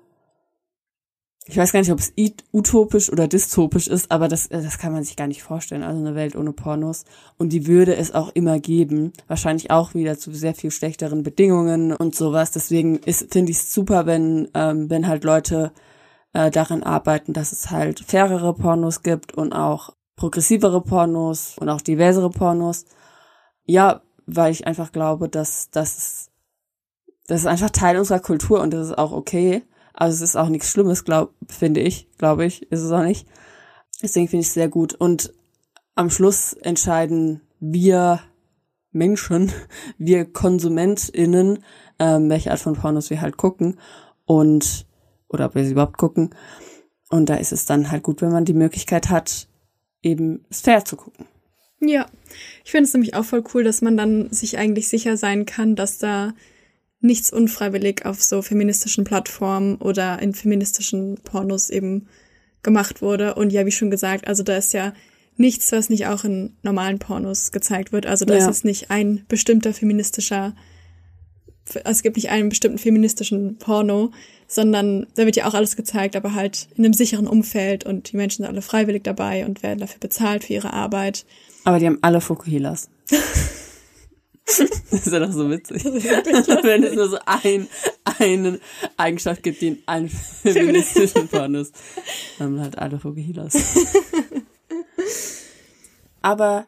ich weiß gar nicht, ob es utopisch oder dystopisch ist, aber das, äh, das kann man sich gar nicht vorstellen. Also eine Welt ohne Pornos. Und die würde es auch immer geben. Wahrscheinlich auch wieder zu sehr viel schlechteren Bedingungen und sowas. Deswegen ist, finde ich es super, wenn, ähm, wenn halt Leute äh, daran arbeiten, dass es halt fairere Pornos gibt und auch progressivere Pornos und auch diversere Pornos. Ja, weil ich einfach glaube, dass das das ist einfach Teil unserer Kultur und das ist auch okay. Also es ist auch nichts Schlimmes, glaub, finde ich, glaube ich, ist es auch nicht. Deswegen finde ich es sehr gut. Und am Schluss entscheiden wir Menschen, wir KonsumentInnen, ähm, welche Art von Pornos wir halt gucken und oder ob wir sie überhaupt gucken. Und da ist es dann halt gut, wenn man die Möglichkeit hat, eben es fair zu gucken. Ja. Ich finde es nämlich auch voll cool, dass man dann sich eigentlich sicher sein kann, dass da nichts unfreiwillig auf so feministischen Plattformen oder in feministischen Pornos eben gemacht wurde. Und ja, wie schon gesagt, also da ist ja nichts, was nicht auch in normalen Pornos gezeigt wird. Also da Ja. ist jetzt nicht ein bestimmter feministischer, es gibt nicht einen bestimmten feministischen Porno, sondern da wird ja auch alles gezeigt, aber halt in einem sicheren Umfeld und die Menschen sind alle freiwillig dabei und werden dafür bezahlt für ihre Arbeit. Aber die haben alle Fukuhilas. das ist ja doch so witzig. Wenn es nur so ein, eine Eigenschaft gibt, die in allen feministischen Pornos, dann haben halt alle Fukuhilas. Aber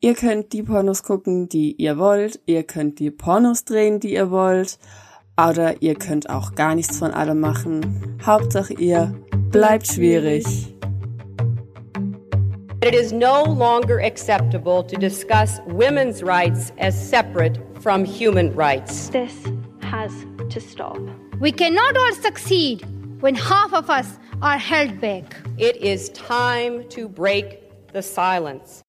ihr könnt die Pornos gucken, die ihr wollt. Ihr könnt die Pornos drehen, die ihr wollt. Oder ihr könnt auch gar nichts von allem machen. Hauptsache ihr bleibt schwierig. It is no longer acceptable to discuss women's rights as separate from human rights. This has to stop. We cannot all succeed when half of us are held back. It is time to break the silence.